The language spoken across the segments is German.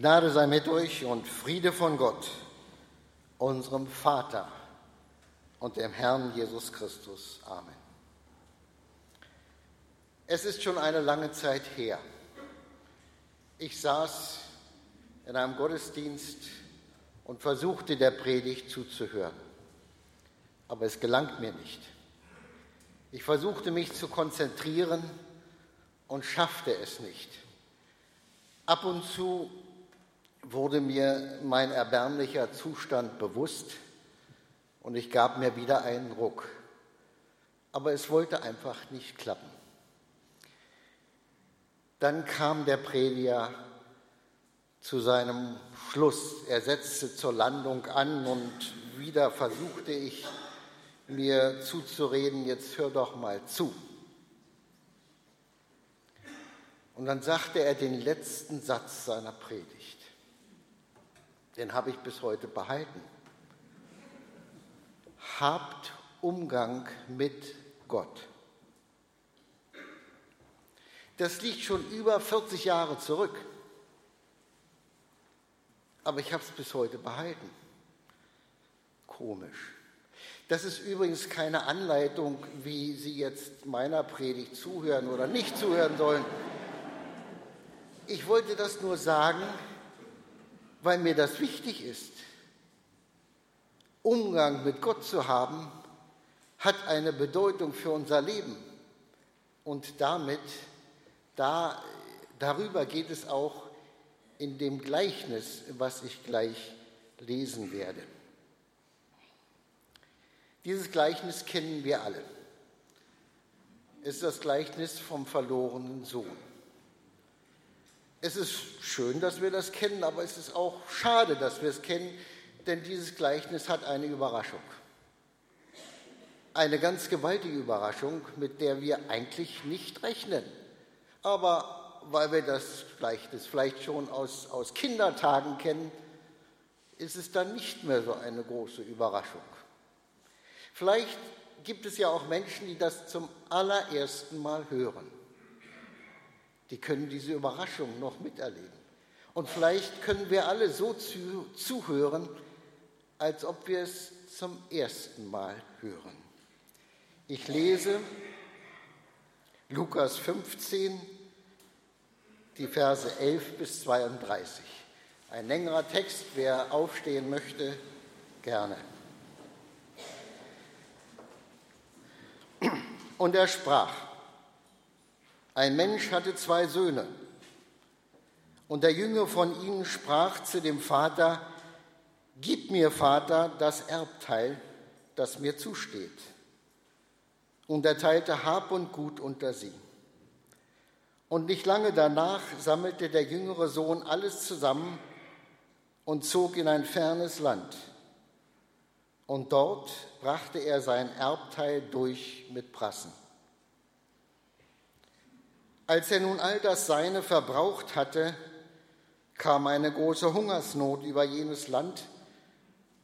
Gnade sei mit euch und Friede von Gott, unserem Vater und dem Herrn Jesus Christus. Amen. Es ist schon eine lange Zeit her. Ich saß in einem Gottesdienst und versuchte der Predigt zuzuhören, aber es gelangt mir nicht. Ich versuchte mich zu konzentrieren und schaffte es nicht. Ab und zu wurde mir mein erbärmlicher Zustand bewusst und ich gab mir wieder einen Ruck. Aber es wollte einfach nicht klappen. Dann kam der Prediger zu seinem Schluss. Er setzte zur Landung an und wieder versuchte ich mir zuzureden, jetzt hör doch mal zu. Und dann sagte er den letzten Satz seiner Predigt den habe ich bis heute behalten. Habt Umgang mit Gott. Das liegt schon über 40 Jahre zurück. Aber ich habe es bis heute behalten. Komisch. Das ist übrigens keine Anleitung, wie Sie jetzt meiner Predigt zuhören oder nicht zuhören sollen. Ich wollte das nur sagen, weil mir das wichtig ist. Umgang mit Gott zu haben, hat eine Bedeutung für unser Leben. Und damit, da, darüber geht es auch in dem Gleichnis, was ich gleich lesen werde. Dieses Gleichnis kennen wir alle. Es ist das Gleichnis vom verlorenen Sohn. Es ist schön, dass wir das kennen, aber es ist auch schade, dass wir es kennen, denn dieses Gleichnis hat eine Überraschung. Eine ganz gewaltige Überraschung, mit der wir eigentlich nicht rechnen. Aber weil wir das Gleichnis vielleicht schon aus, aus Kindertagen kennen, ist es dann nicht mehr so eine große Überraschung. Vielleicht gibt es ja auch Menschen, die das zum allerersten Mal hören die können diese Überraschung noch miterleben. Und vielleicht können wir alle so zu, zuhören, als ob wir es zum ersten Mal hören. Ich lese Lukas 15, die Verse 11 bis 32. Ein längerer Text, wer aufstehen möchte, gerne. Und er sprach, ein Mensch hatte zwei Söhne. Und der Jüngere von ihnen sprach zu dem Vater, Gib mir, Vater, das Erbteil, das mir zusteht. Und er teilte Hab und Gut unter sie. Und nicht lange danach sammelte der jüngere Sohn alles zusammen und zog in ein fernes Land. Und dort brachte er sein Erbteil durch mit Prassen. Als er nun all das Seine verbraucht hatte, kam eine große Hungersnot über jenes Land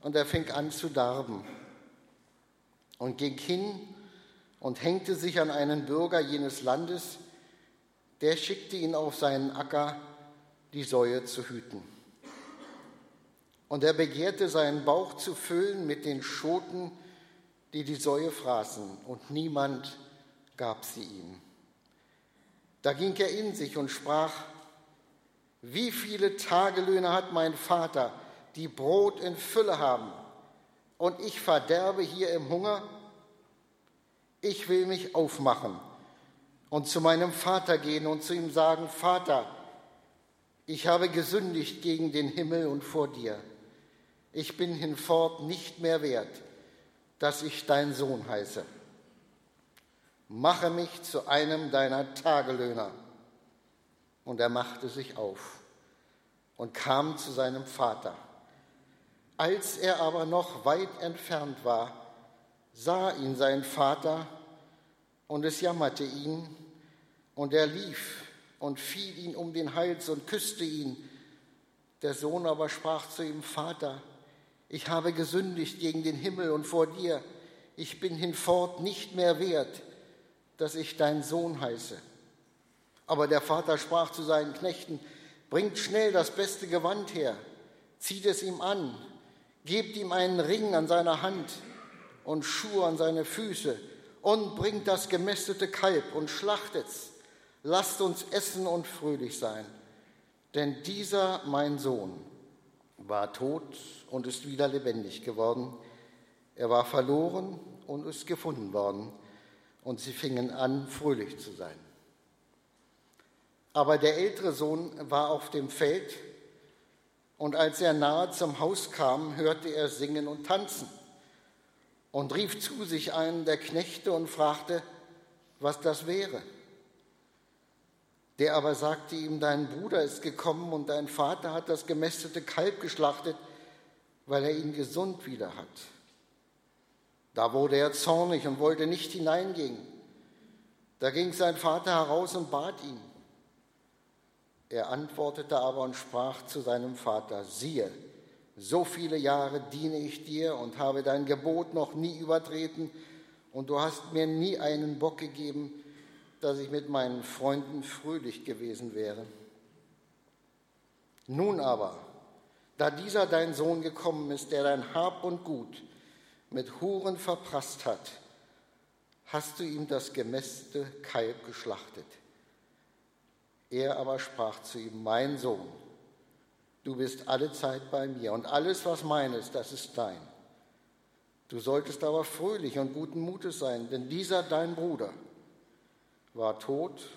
und er fing an zu darben und ging hin und hängte sich an einen Bürger jenes Landes, der schickte ihn auf seinen Acker, die Säue zu hüten. Und er begehrte seinen Bauch zu füllen mit den Schoten, die die Säue fraßen, und niemand gab sie ihm. Da ging er in sich und sprach, wie viele Tagelöhne hat mein Vater, die Brot in Fülle haben, und ich verderbe hier im Hunger? Ich will mich aufmachen und zu meinem Vater gehen und zu ihm sagen, Vater, ich habe gesündigt gegen den Himmel und vor dir. Ich bin hinfort nicht mehr wert, dass ich dein Sohn heiße mache mich zu einem deiner Tagelöhner. Und er machte sich auf und kam zu seinem Vater. Als er aber noch weit entfernt war, sah ihn sein Vater und es jammerte ihn, und er lief und fiel ihn um den Hals und küsste ihn. Der Sohn aber sprach zu ihm, Vater, ich habe gesündigt gegen den Himmel und vor dir, ich bin hinfort nicht mehr wert, dass ich dein Sohn heiße. Aber der Vater sprach zu seinen Knechten, Bringt schnell das beste Gewand her, zieht es ihm an, gebt ihm einen Ring an seiner Hand und Schuhe an seine Füße und bringt das gemästete Kalb und schlachtet's. Lasst uns essen und fröhlich sein. Denn dieser, mein Sohn, war tot und ist wieder lebendig geworden. Er war verloren und ist gefunden worden. Und sie fingen an, fröhlich zu sein. Aber der ältere Sohn war auf dem Feld und als er nahe zum Haus kam, hörte er singen und tanzen und rief zu sich einen der Knechte und fragte, was das wäre. Der aber sagte ihm, dein Bruder ist gekommen und dein Vater hat das gemästete Kalb geschlachtet, weil er ihn gesund wieder hat. Da wurde er zornig und wollte nicht hineingehen. Da ging sein Vater heraus und bat ihn. Er antwortete aber und sprach zu seinem Vater, siehe, so viele Jahre diene ich dir und habe dein Gebot noch nie übertreten, und du hast mir nie einen Bock gegeben, dass ich mit meinen Freunden fröhlich gewesen wäre. Nun aber, da dieser dein Sohn gekommen ist, der dein Hab und Gut mit Huren verprasst hat, hast du ihm das gemäste Kalb geschlachtet. Er aber sprach zu ihm, mein Sohn, du bist alle Zeit bei mir und alles, was mein ist, das ist dein. Du solltest aber fröhlich und guten Mutes sein, denn dieser dein Bruder war tot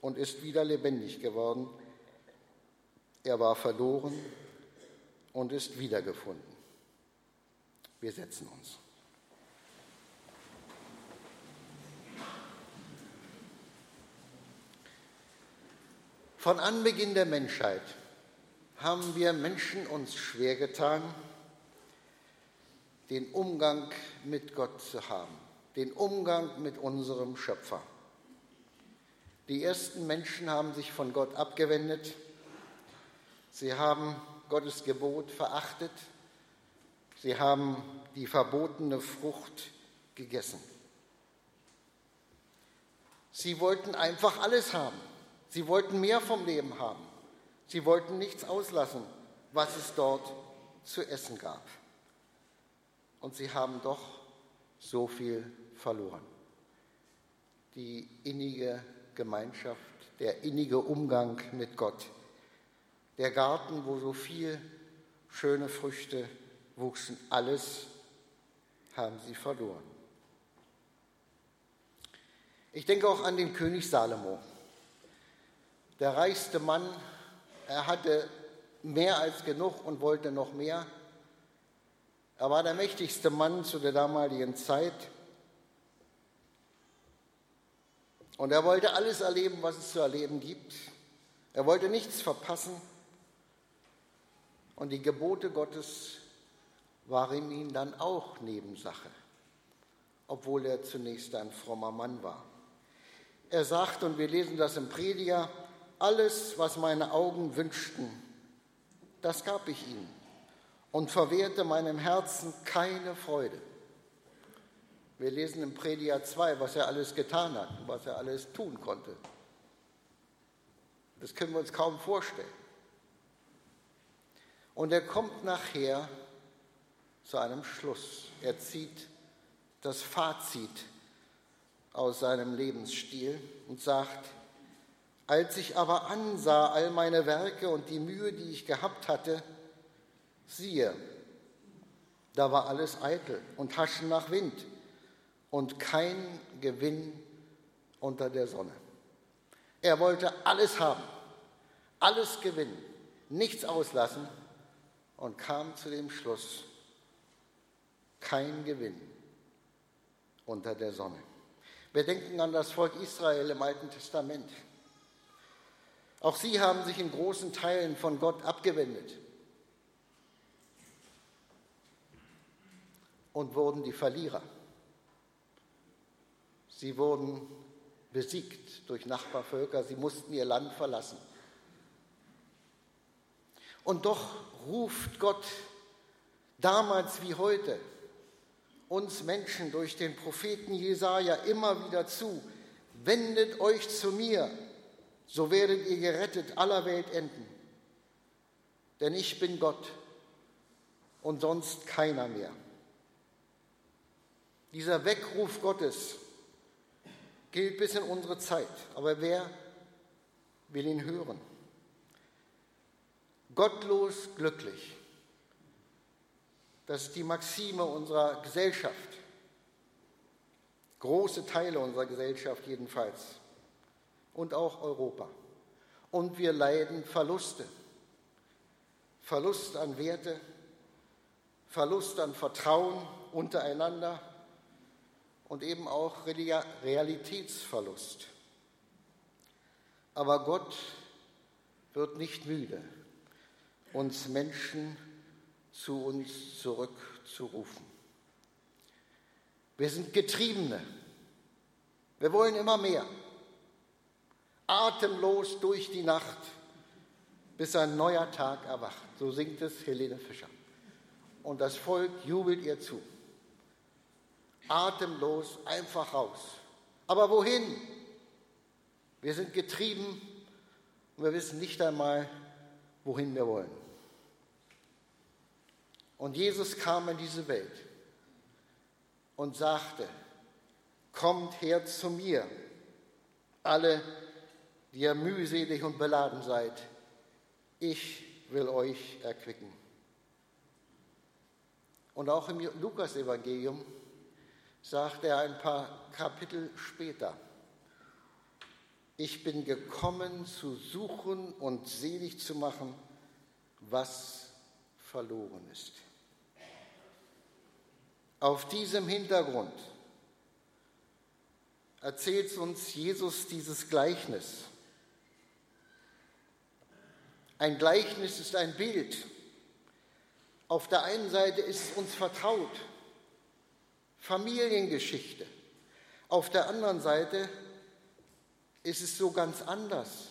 und ist wieder lebendig geworden. Er war verloren und ist wiedergefunden. Wir setzen uns. Von Anbeginn der Menschheit haben wir Menschen uns schwer getan, den Umgang mit Gott zu haben, den Umgang mit unserem Schöpfer. Die ersten Menschen haben sich von Gott abgewendet, sie haben Gottes Gebot verachtet, sie haben die verbotene Frucht gegessen. Sie wollten einfach alles haben. Sie wollten mehr vom Leben haben. Sie wollten nichts auslassen, was es dort zu essen gab. Und sie haben doch so viel verloren. Die innige Gemeinschaft, der innige Umgang mit Gott, der Garten, wo so viel schöne Früchte wuchsen, alles haben sie verloren. Ich denke auch an den König Salomo der reichste Mann. Er hatte mehr als genug und wollte noch mehr. Er war der mächtigste Mann zu der damaligen Zeit. Und er wollte alles erleben, was es zu erleben gibt. Er wollte nichts verpassen. Und die Gebote Gottes waren ihm dann auch Nebensache, obwohl er zunächst ein frommer Mann war. Er sagt, und wir lesen das im Prediger, alles, was meine Augen wünschten, das gab ich ihnen und verwehrte meinem Herzen keine Freude. Wir lesen im Prediger 2, was er alles getan hat, was er alles tun konnte. Das können wir uns kaum vorstellen. Und er kommt nachher zu einem Schluss. Er zieht das Fazit aus seinem Lebensstil und sagt, als ich aber ansah all meine Werke und die Mühe, die ich gehabt hatte, siehe, da war alles eitel und Haschen nach Wind und kein Gewinn unter der Sonne. Er wollte alles haben, alles gewinnen, nichts auslassen und kam zu dem Schluss, kein Gewinn unter der Sonne. Wir denken an das Volk Israel im Alten Testament. Auch sie haben sich in großen Teilen von Gott abgewendet und wurden die Verlierer. Sie wurden besiegt durch Nachbarvölker, sie mussten ihr Land verlassen. Und doch ruft Gott damals wie heute uns Menschen durch den Propheten Jesaja immer wieder zu: Wendet euch zu mir, so werdet ihr gerettet aller Welt enden. denn ich bin Gott und sonst keiner mehr. Dieser Weckruf Gottes gilt bis in unsere Zeit, aber wer will ihn hören? Gottlos glücklich. Das ist die Maxime unserer Gesellschaft. Große Teile unserer Gesellschaft jedenfalls. Und auch Europa. Und wir leiden Verluste. Verlust an Werte, Verlust an Vertrauen untereinander und eben auch Realitätsverlust. Aber Gott wird nicht müde, uns Menschen zu uns zurückzurufen. Wir sind Getriebene. Wir wollen immer mehr. Atemlos durch die Nacht, bis ein neuer Tag erwacht. So singt es Helene Fischer. Und das Volk jubelt ihr zu. Atemlos einfach raus. Aber wohin? Wir sind getrieben und wir wissen nicht einmal, wohin wir wollen. Und Jesus kam in diese Welt und sagte, kommt her zu mir, alle, die ihr mühselig und beladen seid, ich will euch erquicken. Und auch im Lukas-Evangelium sagt er ein paar Kapitel später, ich bin gekommen zu suchen und selig zu machen, was verloren ist. Auf diesem Hintergrund erzählt uns Jesus dieses Gleichnis. Ein Gleichnis ist ein Bild. Auf der einen Seite ist es uns vertraut, Familiengeschichte. Auf der anderen Seite ist es so ganz anders,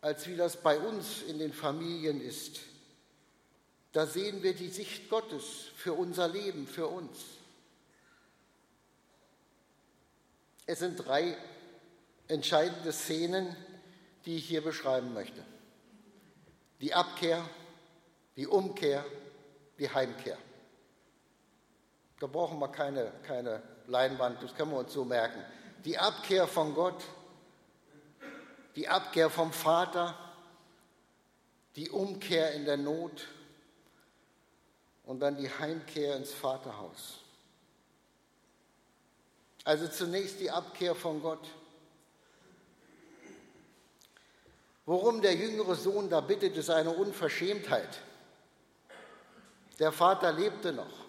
als wie das bei uns in den Familien ist. Da sehen wir die Sicht Gottes für unser Leben, für uns. Es sind drei entscheidende Szenen, die ich hier beschreiben möchte. Die Abkehr, die Umkehr, die Heimkehr. Da brauchen wir keine, keine Leinwand, das können wir uns so merken. Die Abkehr von Gott, die Abkehr vom Vater, die Umkehr in der Not und dann die Heimkehr ins Vaterhaus. Also zunächst die Abkehr von Gott. Worum der jüngere Sohn da bittet, ist eine Unverschämtheit. Der Vater lebte noch.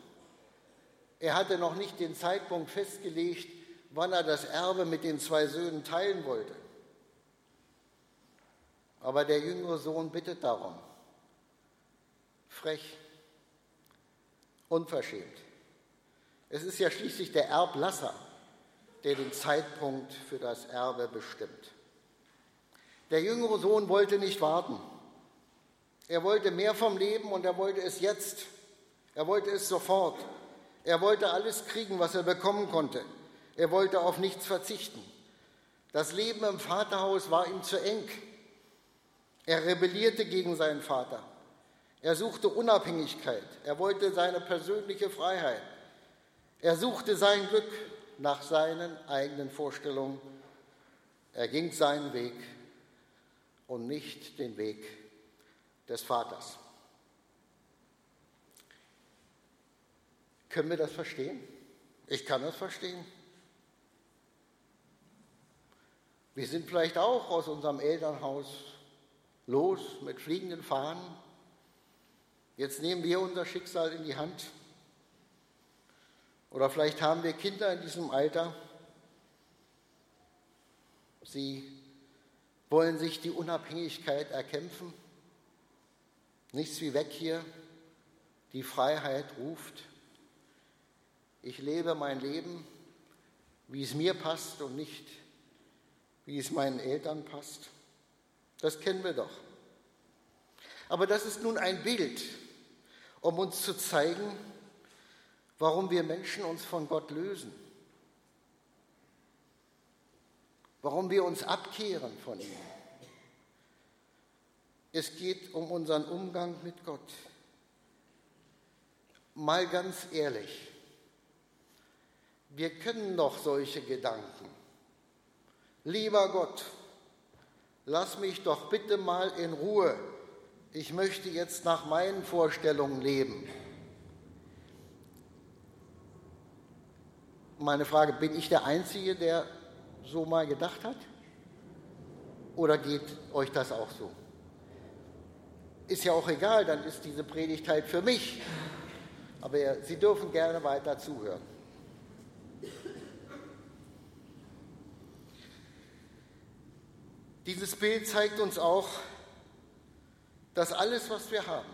Er hatte noch nicht den Zeitpunkt festgelegt, wann er das Erbe mit den zwei Söhnen teilen wollte. Aber der jüngere Sohn bittet darum. Frech unverschämt. Es ist ja schließlich der Erblasser, der den Zeitpunkt für das Erbe bestimmt. Der jüngere Sohn wollte nicht warten. Er wollte mehr vom Leben und er wollte es jetzt. Er wollte es sofort. Er wollte alles kriegen, was er bekommen konnte. Er wollte auf nichts verzichten. Das Leben im Vaterhaus war ihm zu eng. Er rebellierte gegen seinen Vater. Er suchte Unabhängigkeit. Er wollte seine persönliche Freiheit. Er suchte sein Glück nach seinen eigenen Vorstellungen. Er ging seinen Weg und nicht den Weg des Vaters. Können wir das verstehen? Ich kann das verstehen. Wir sind vielleicht auch aus unserem Elternhaus los mit fliegenden Fahnen Jetzt nehmen wir unser Schicksal in die Hand. Oder vielleicht haben wir Kinder in diesem Alter. Sie wollen sich die Unabhängigkeit erkämpfen. Nichts wie weg hier. Die Freiheit ruft. Ich lebe mein Leben, wie es mir passt und nicht, wie es meinen Eltern passt. Das kennen wir doch. Aber das ist nun ein Bild um uns zu zeigen, warum wir Menschen uns von Gott lösen, warum wir uns abkehren von ihm. Es geht um unseren Umgang mit Gott. Mal ganz ehrlich, wir kennen doch solche Gedanken. Lieber Gott, lass mich doch bitte mal in Ruhe. Ich möchte jetzt nach meinen Vorstellungen leben. Meine Frage, bin ich der Einzige, der so mal gedacht hat? Oder geht euch das auch so? Ist ja auch egal, dann ist diese Predigt halt für mich. Aber Sie dürfen gerne weiter zuhören. Dieses Bild zeigt uns auch, dass alles, was wir haben,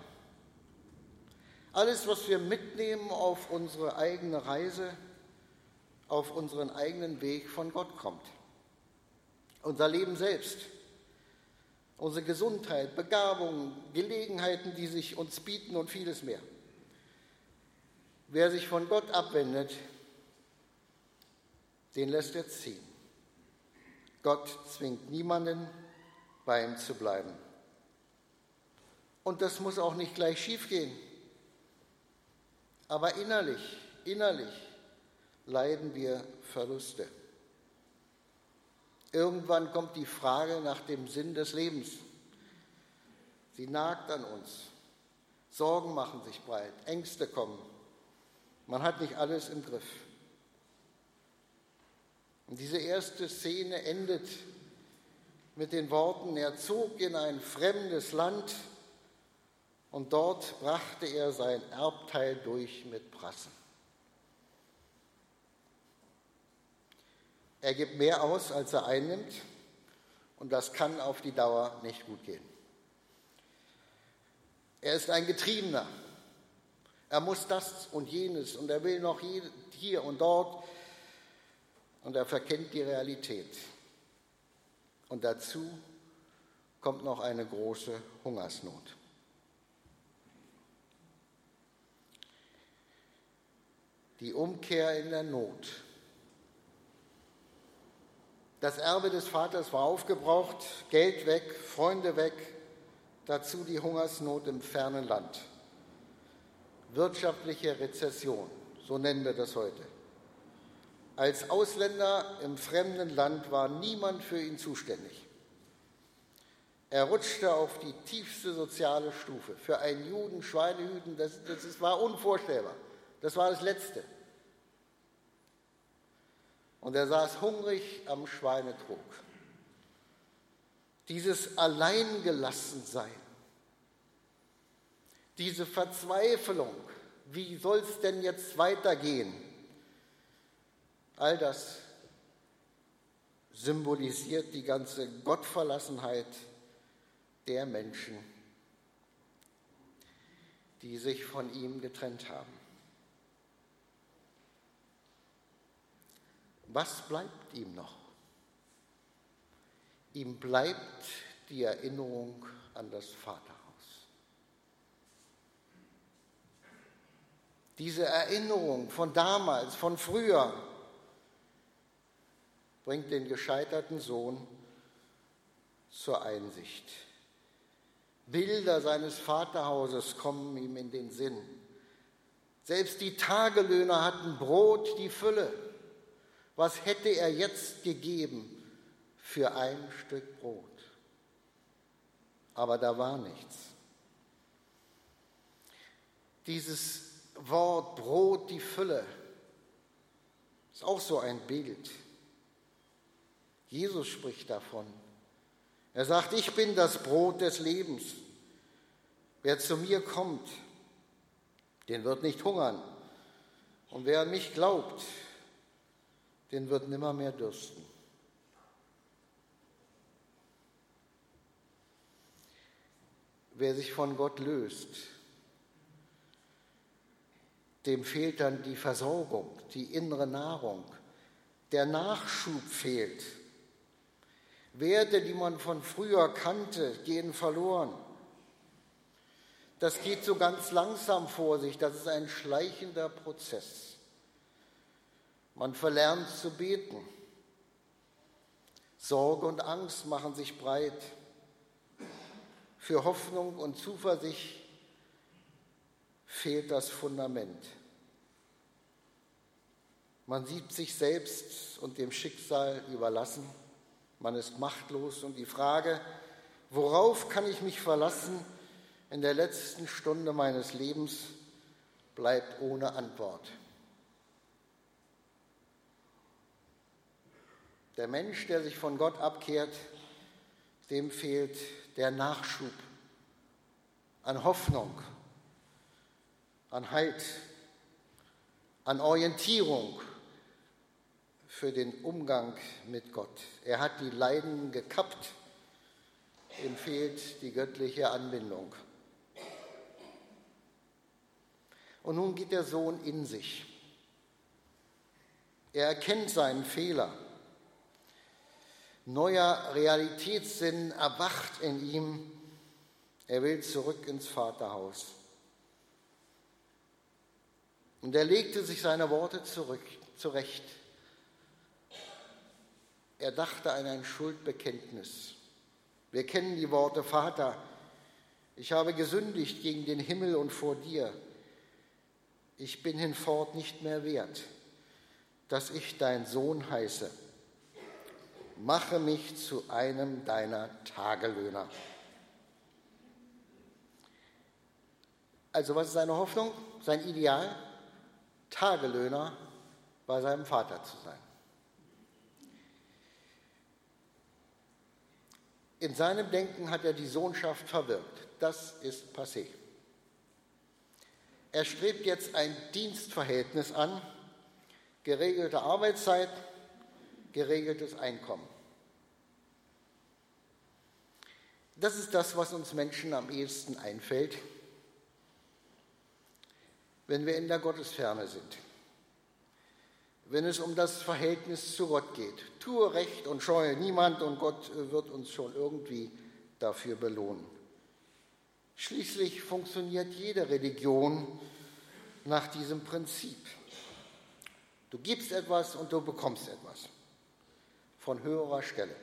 alles, was wir mitnehmen auf unsere eigene Reise, auf unseren eigenen Weg von Gott kommt. Unser Leben selbst, unsere Gesundheit, Begabungen, Gelegenheiten, die sich uns bieten und vieles mehr. Wer sich von Gott abwendet, den lässt er ziehen. Gott zwingt niemanden, bei ihm zu bleiben. Und das muss auch nicht gleich schiefgehen. Aber innerlich, innerlich leiden wir Verluste. Irgendwann kommt die Frage nach dem Sinn des Lebens. Sie nagt an uns. Sorgen machen sich breit, Ängste kommen. Man hat nicht alles im Griff. Und diese erste Szene endet mit den Worten, er zog in ein fremdes Land und dort brachte er sein Erbteil durch mit Prassen. Er gibt mehr aus, als er einnimmt und das kann auf die Dauer nicht gut gehen. Er ist ein Getriebener. Er muss das und jenes und er will noch hier und dort und er verkennt die Realität. Und dazu kommt noch eine große Hungersnot. Die Umkehr in der Not. Das Erbe des Vaters war aufgebraucht, Geld weg, Freunde weg, dazu die Hungersnot im fernen Land. Wirtschaftliche Rezession, so nennen wir das heute. Als Ausländer im fremden Land war niemand für ihn zuständig. Er rutschte auf die tiefste soziale Stufe. Für einen Juden Schweinehüten, das, das war unvorstellbar. Das war das Letzte. Und er saß hungrig am Schweinetrog. Dieses Alleingelassensein, diese Verzweiflung, wie soll es denn jetzt weitergehen? All das symbolisiert die ganze Gottverlassenheit der Menschen, die sich von ihm getrennt haben. Was bleibt ihm noch? Ihm bleibt die Erinnerung an das Vaterhaus. Diese Erinnerung von damals, von früher, bringt den gescheiterten Sohn zur Einsicht. Bilder seines Vaterhauses kommen ihm in den Sinn. Selbst die Tagelöhner hatten Brot die Fülle. Was hätte er jetzt gegeben für ein Stück Brot? Aber da war nichts. Dieses Wort Brot die Fülle ist auch so ein Bild. Jesus spricht davon. Er sagt, ich bin das Brot des Lebens. Wer zu mir kommt, den wird nicht hungern. Und wer an mich glaubt, den wird nimmer mehr dürsten. Wer sich von Gott löst, dem fehlt dann die Versorgung, die innere Nahrung. Der Nachschub fehlt. Werte, die man von früher kannte, gehen verloren. Das geht so ganz langsam vor sich, das ist ein schleichender Prozess. Man verlernt zu beten. Sorge und Angst machen sich breit. für Hoffnung und Zuversicht fehlt das Fundament. Man sieht sich selbst und dem Schicksal überlassen. Man ist machtlos und die Frage, worauf kann ich mich verlassen in der letzten Stunde meines Lebens, bleibt ohne Antwort. Der Mensch, der sich von Gott abkehrt, dem fehlt der Nachschub an Hoffnung, an Halt, an Orientierung für den Umgang mit Gott. Er hat die Leiden gekappt, ihm fehlt die göttliche Anbindung. Und nun geht der Sohn in sich. Er erkennt seinen Fehler. Neuer Realitätssinn erwacht in ihm. Er will zurück ins Vaterhaus. Und er legte sich seine Worte zurück, zurecht. Er dachte an ein Schuldbekenntnis. Wir kennen die Worte, Vater, ich habe gesündigt gegen den Himmel und vor dir. Ich bin hinfort nicht mehr wert, dass ich dein Sohn heiße. Mache mich zu einem deiner Tagelöhner. Also was ist seine Hoffnung, sein Ideal? Tagelöhner bei seinem Vater zu sein. In seinem Denken hat er die Sohnschaft verwirkt. Das ist passé. Er strebt jetzt ein Dienstverhältnis an, geregelte Arbeitszeit, geregeltes Einkommen. Das ist das, was uns Menschen am ehesten einfällt, wenn wir in der Gottesferne sind wenn es um das Verhältnis zu Gott geht. Tue Recht und scheue niemand und Gott wird uns schon irgendwie dafür belohnen. Schließlich funktioniert jede Religion nach diesem Prinzip. Du gibst etwas und du bekommst etwas von höherer Stelle.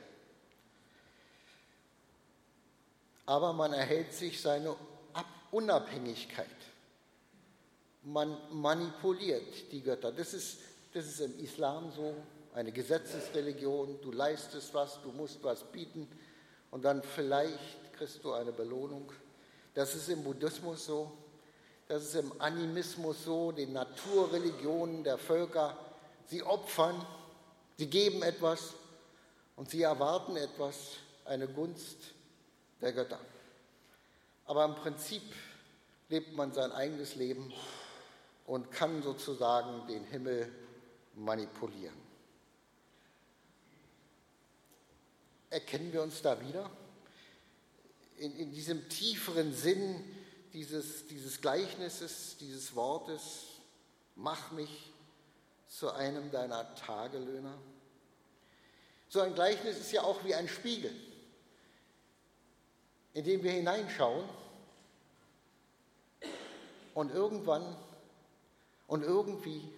Aber man erhält sich seine Unabhängigkeit. Man manipuliert die Götter. Das ist das ist im Islam so, eine Gesetzesreligion. Du leistest was, du musst was bieten und dann vielleicht kriegst du eine Belohnung. Das ist im Buddhismus so. Das ist im Animismus so, den Naturreligionen der Völker. Sie opfern, sie geben etwas und sie erwarten etwas, eine Gunst der Götter. Aber im Prinzip lebt man sein eigenes Leben und kann sozusagen den Himmel manipulieren. Erkennen wir uns da wieder? In, in diesem tieferen Sinn dieses, dieses Gleichnisses, dieses Wortes, mach mich zu einem deiner Tagelöhner. So ein Gleichnis ist ja auch wie ein Spiegel, in den wir hineinschauen und irgendwann und irgendwie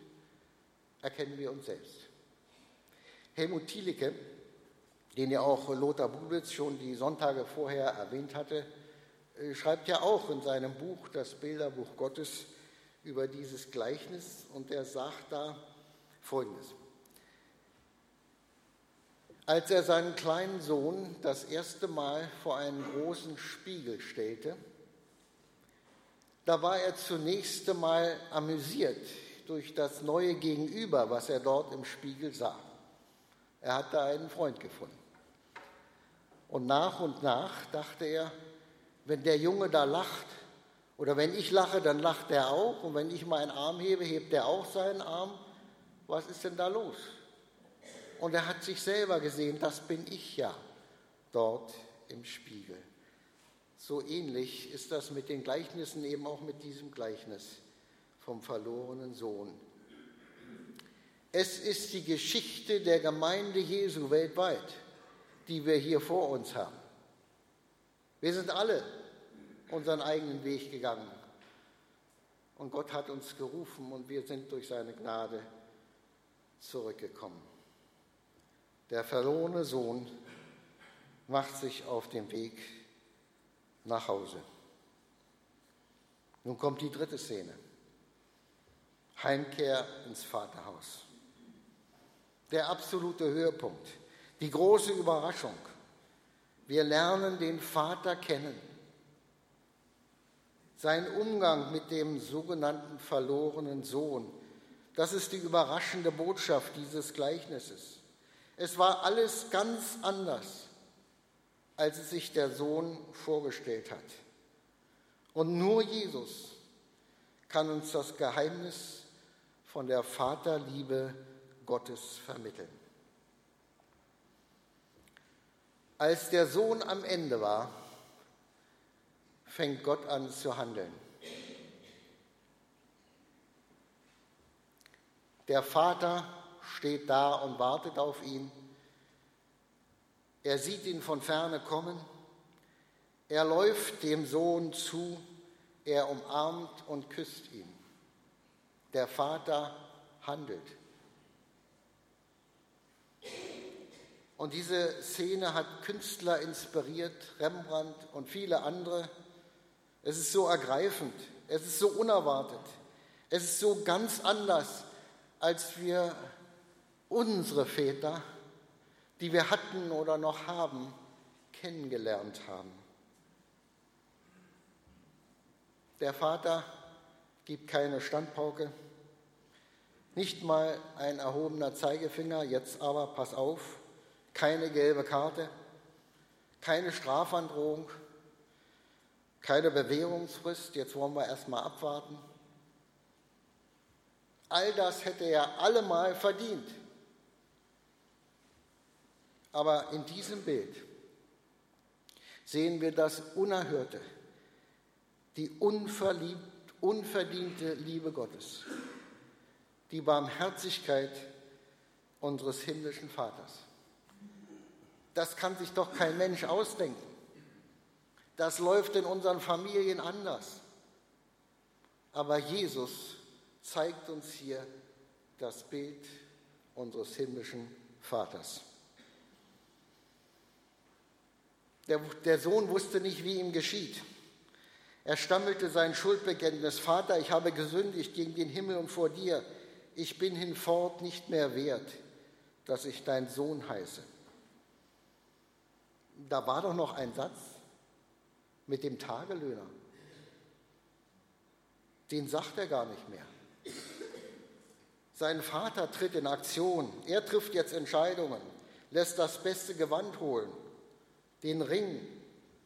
erkennen wir uns selbst. Helmut Thielicke, den ja auch Lothar Bubitz schon die Sonntage vorher erwähnt hatte, äh, schreibt ja auch in seinem Buch Das Bilderbuch Gottes über dieses Gleichnis und er sagt da Folgendes. Als er seinen kleinen Sohn das erste Mal vor einen großen Spiegel stellte, da war er zunächst einmal amüsiert durch das neue Gegenüber, was er dort im Spiegel sah. Er hat da einen Freund gefunden. Und nach und nach dachte er, wenn der Junge da lacht, oder wenn ich lache, dann lacht er auch. Und wenn ich meinen Arm hebe, hebt er auch seinen Arm. Was ist denn da los? Und er hat sich selber gesehen, das bin ich ja dort im Spiegel. So ähnlich ist das mit den Gleichnissen, eben auch mit diesem Gleichnis vom verlorenen Sohn. Es ist die Geschichte der Gemeinde Jesu weltweit, die wir hier vor uns haben. Wir sind alle unseren eigenen Weg gegangen. Und Gott hat uns gerufen und wir sind durch seine Gnade zurückgekommen. Der verlorene Sohn macht sich auf den Weg nach Hause. Nun kommt die dritte Szene. Heimkehr ins Vaterhaus. Der absolute Höhepunkt, die große Überraschung. Wir lernen den Vater kennen. Sein Umgang mit dem sogenannten verlorenen Sohn, das ist die überraschende Botschaft dieses Gleichnisses. Es war alles ganz anders, als es sich der Sohn vorgestellt hat. Und nur Jesus kann uns das Geheimnis von der Vaterliebe Gottes vermitteln. Als der Sohn am Ende war, fängt Gott an zu handeln. Der Vater steht da und wartet auf ihn. Er sieht ihn von ferne kommen. Er läuft dem Sohn zu. Er umarmt und küsst ihn. Der Vater handelt. Und diese Szene hat Künstler inspiriert, Rembrandt und viele andere. Es ist so ergreifend, es ist so unerwartet, es ist so ganz anders, als wir unsere Väter, die wir hatten oder noch haben, kennengelernt haben. Der Vater gibt keine Standpauke, nicht mal ein erhobener Zeigefinger, jetzt aber pass auf, keine gelbe Karte, keine Strafandrohung, keine Bewährungsfrist, jetzt wollen wir erst mal abwarten. All das hätte er allemal verdient. Aber in diesem Bild sehen wir das Unerhörte, die unverdiente Liebe Gottes, die Barmherzigkeit unseres himmlischen Vaters. Das kann sich doch kein Mensch ausdenken. Das läuft in unseren Familien anders. Aber Jesus zeigt uns hier das Bild unseres himmlischen Vaters. Der, der, Sohn wusste nicht, wie ihm geschieht. Er stammelte sein Schuldbekenntnis, Vater, ich habe gesündigt gegen den Himmel und vor dir. Ich bin hinfort nicht mehr wert, dass ich dein Sohn heiße da war doch noch ein Satz mit dem Tagelöhner. Den sagt er gar nicht mehr. Sein Vater tritt in Aktion. Er trifft jetzt Entscheidungen, lässt das beste Gewand holen, den Ring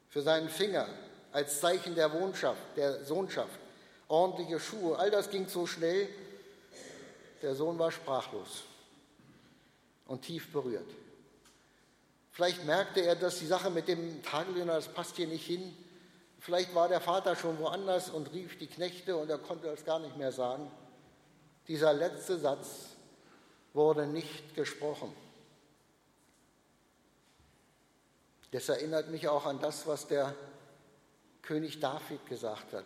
für seinen Finger als Zeichen der Wohnschaft, der Sohnschaft, ordentliche Schuhe. All das ging so schnell. Der Sohn war sprachlos und tief berührt. Vielleicht merkte er, dass die Sache mit dem Tagelöhner, das passt hier nicht hin. Vielleicht war der Vater schon woanders und rief die Knechte und er konnte das gar nicht mehr sagen. Dieser letzte Satz wurde nicht gesprochen. Das erinnert mich auch an das, was der König David gesagt hat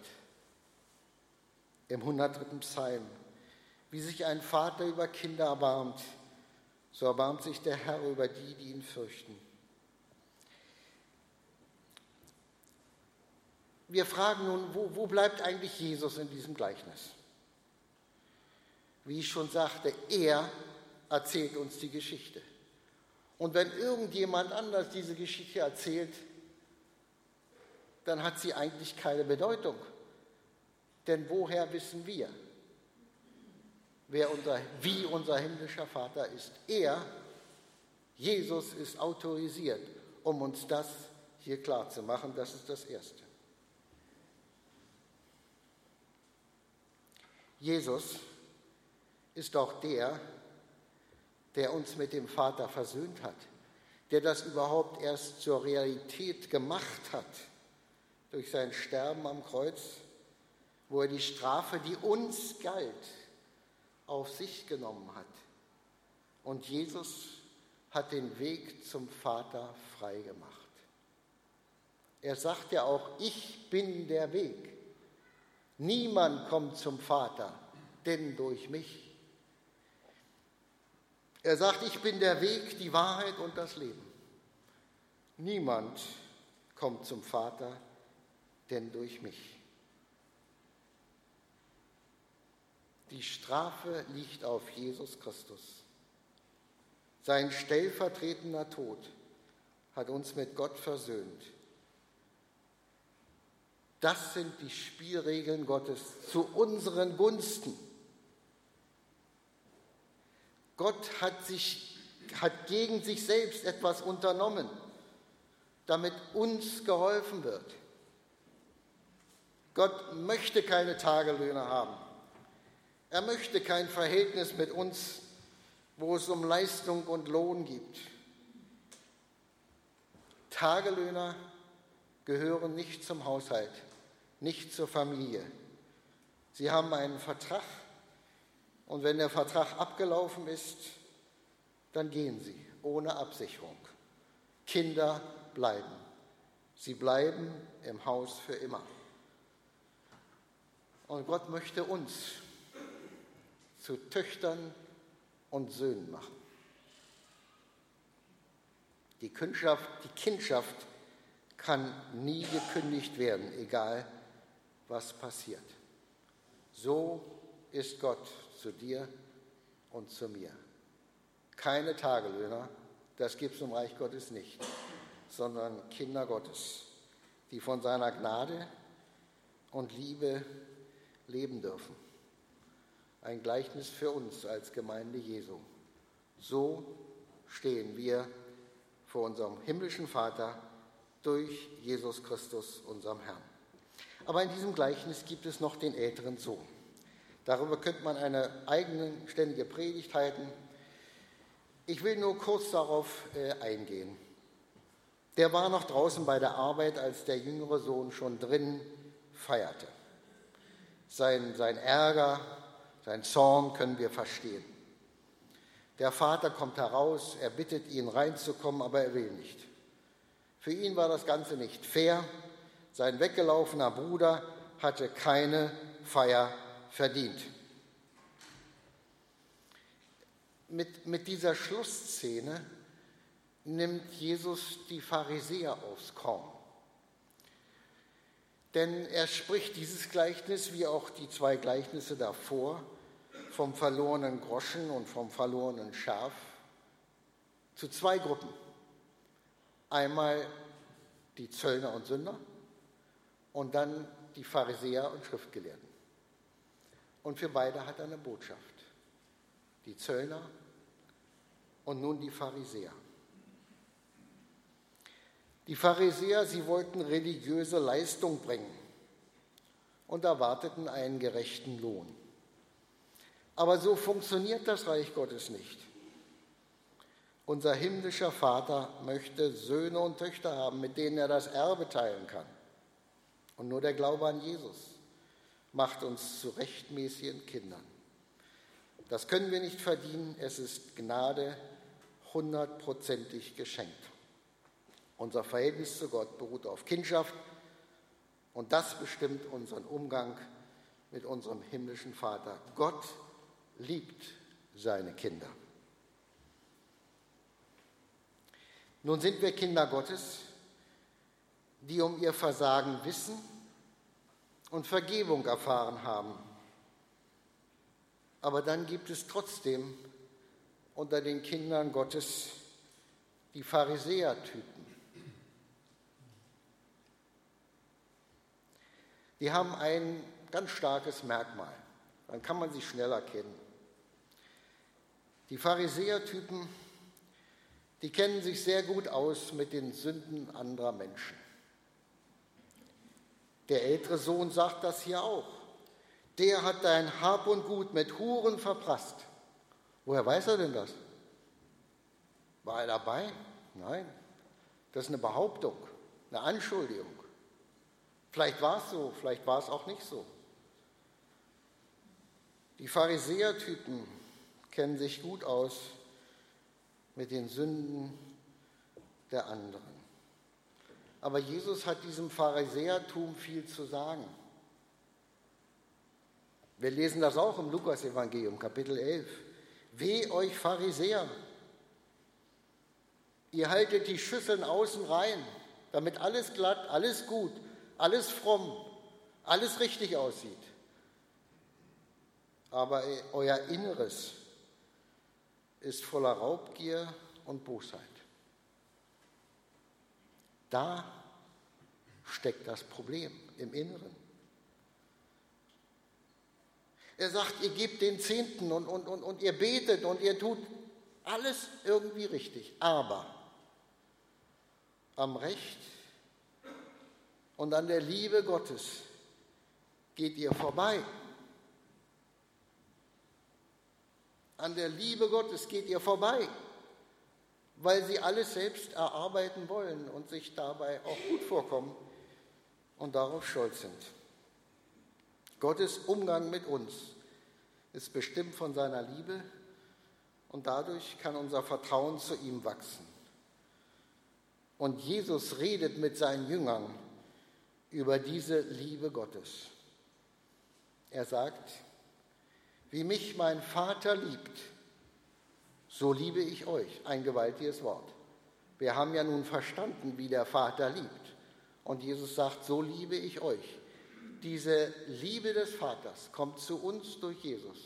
im 103. Psalm. Wie sich ein Vater über Kinder erbarmt, so erbarmt sich der Herr über die, die ihn fürchten. Wir fragen nun, wo, wo bleibt eigentlich Jesus in diesem Gleichnis? Wie ich schon sagte, er erzählt uns die Geschichte. Und wenn irgendjemand anders diese Geschichte erzählt, dann hat sie eigentlich keine Bedeutung. Denn woher wissen wir, wer unser, wie unser himmlischer Vater ist. Er, Jesus, ist autorisiert, um uns das hier klar zu machen. Das ist das Erste. Jesus ist auch der, der uns mit dem Vater versöhnt hat, der das überhaupt erst zur Realität gemacht hat durch sein Sterben am Kreuz, wo er die Strafe, die uns galt, auf sich genommen hat. Und Jesus hat den Weg zum Vater frei gemacht. Er sagt ja auch, ich bin der Weg. Niemand kommt zum Vater, denn durch mich. Er sagt, ich bin der Weg, die Wahrheit und das Leben. Niemand kommt zum Vater, denn durch mich. Die Strafe liegt auf Jesus Christus. Sein stellvertretender Tod hat uns mit Gott versöhnt. Das sind die Spielregeln Gottes zu unseren Gunsten. Gott hat, sich, hat gegen sich selbst etwas unternommen, damit uns geholfen wird. Gott möchte keine Tagelöhner haben. Er möchte kein Verhältnis mit uns, wo es um Leistung und Lohn gibt. Tagelöhner gehören nicht zum Haushalt, nicht zur Familie. Sie haben einen Vertrag und wenn der Vertrag abgelaufen ist, dann gehen sie ohne Absicherung. Kinder bleiben. Sie bleiben im Haus für immer. Und Gott möchte uns zu Töchtern und Söhnen machen. Die Kindschaft, die Kindschaft kann nie gekündigt werden, egal was passiert. So ist Gott zu dir und zu mir. Keine Tagelöhner, das gibt es im Reich Gottes nicht, sondern Kinder Gottes, die von seiner Gnade und Liebe leben dürfen. Ein Gleichnis für uns als Gemeinde Jesu. So stehen wir vor unserem himmlischen Vater durch Jesus Christus, unserem Herrn. Aber in diesem Gleichnis gibt es noch den älteren Sohn. Darüber könnte man eine eigenständige Predigt halten. Ich will nur kurz darauf äh, eingehen. Der war noch draußen bei der Arbeit, als der jüngere Sohn schon drin feierte. Sein, sein Ärger, sein Zorn können wir verstehen. Der Vater kommt heraus, er bittet ihn reinzukommen, aber er will nicht. Für ihn war das Ganze nicht fair. Sein weggelaufener Bruder hatte keine Feier verdient. Mit, mit dieser Schlussszene nimmt Jesus die Pharisäer aufs Korn. Denn er spricht dieses Gleichnis wie auch die zwei Gleichnisse davor vom verlorenen Groschen und vom verlorenen Schaf zu zwei Gruppen. Einmal die Zöllner und Sünder und dann die Pharisäer und Schriftgelehrten. Und für beide hat er eine Botschaft. Die Zöllner und nun die Pharisäer. Die Pharisäer, sie wollten religiöse Leistung bringen und erwarteten einen gerechten Lohn. Aber so funktioniert das Reich Gottes nicht. Unser himmlischer Vater möchte Söhne und Töchter haben, mit denen er das Erbe teilen kann. Und nur der Glaube an Jesus macht uns zu rechtmäßigen Kindern. Das können wir nicht verdienen, es ist Gnade hundertprozentig geschenkt. Unser Verhältnis zu Gott beruht auf Kindschaft und das bestimmt unseren Umgang mit unserem himmlischen Vater. Gott liebt seine Kinder. Nun sind wir Kinder Gottes, die um ihr Versagen wissen und Vergebung erfahren haben. Aber dann gibt es trotzdem unter den Kindern Gottes die Pharisäertypen. Die haben ein ganz starkes Merkmal. Dann kann man sie schnell erkennen. Die Pharisäertypen, die kennen sich sehr gut aus mit den Sünden anderer Menschen. Der ältere Sohn sagt das hier auch. Der hat dein Hab und Gut mit Huren verprasst. Woher weiß er denn das? War er dabei? Nein. Das ist eine Behauptung, eine Anschuldigung. Vielleicht war es so, vielleicht war es auch nicht so. Die Pharisäertypen kennen sich gut aus mit den Sünden der anderen. Aber Jesus hat diesem Pharisäertum viel zu sagen. Wir lesen das auch im Lukasevangelium, Kapitel 11. Weh euch Pharisäer! Ihr haltet die Schüsseln außen rein, damit alles glatt, alles gut, alles fromm, alles richtig aussieht. Aber euer Inneres ist voller Raubgier und Bosheit. Da steckt das Problem im Inneren. Er sagt, ihr gebt den Zehnten und, und, und, und ihr betet und ihr tut alles irgendwie richtig. Aber am Recht und an der Liebe Gottes geht ihr vorbei. An der Liebe Gottes geht ihr vorbei, weil sie alles selbst erarbeiten wollen und sich dabei auch gut vorkommen und darauf stolz sind. Gottes Umgang mit uns ist bestimmt von seiner Liebe und dadurch kann unser Vertrauen zu ihm wachsen. Und Jesus redet mit seinen Jüngern über diese Liebe Gottes. Er sagt, wie mich mein Vater liebt, so liebe ich euch. Ein gewaltiges Wort. Wir haben ja nun verstanden, wie der Vater liebt. Und Jesus sagt, so liebe ich euch. Diese Liebe des Vaters kommt zu uns durch Jesus,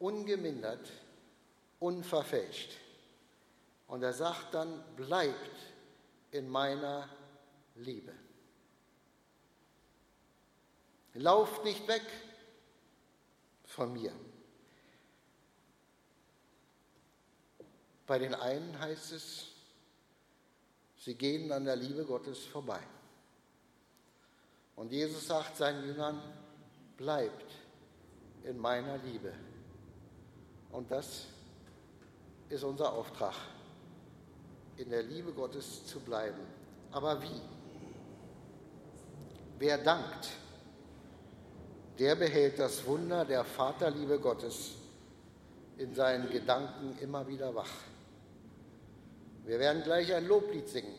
ungemindert, unverfälscht. Und er sagt dann, bleibt in meiner Liebe. Lauft nicht weg von mir. Bei den einen heißt es, sie gehen an der Liebe Gottes vorbei. Und Jesus sagt seinen Jüngern, bleibt in meiner Liebe. Und das ist unser Auftrag, in der Liebe Gottes zu bleiben. Aber wie? Wer dankt, der behält das Wunder der Vaterliebe Gottes in seinen Gedanken immer wieder wach. Wir werden gleich ein Loblied singen,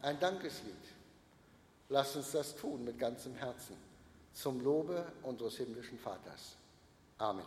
ein Dankeslied. Lass uns das tun mit ganzem Herzen zum Lobe unseres himmlischen Vaters. Amen.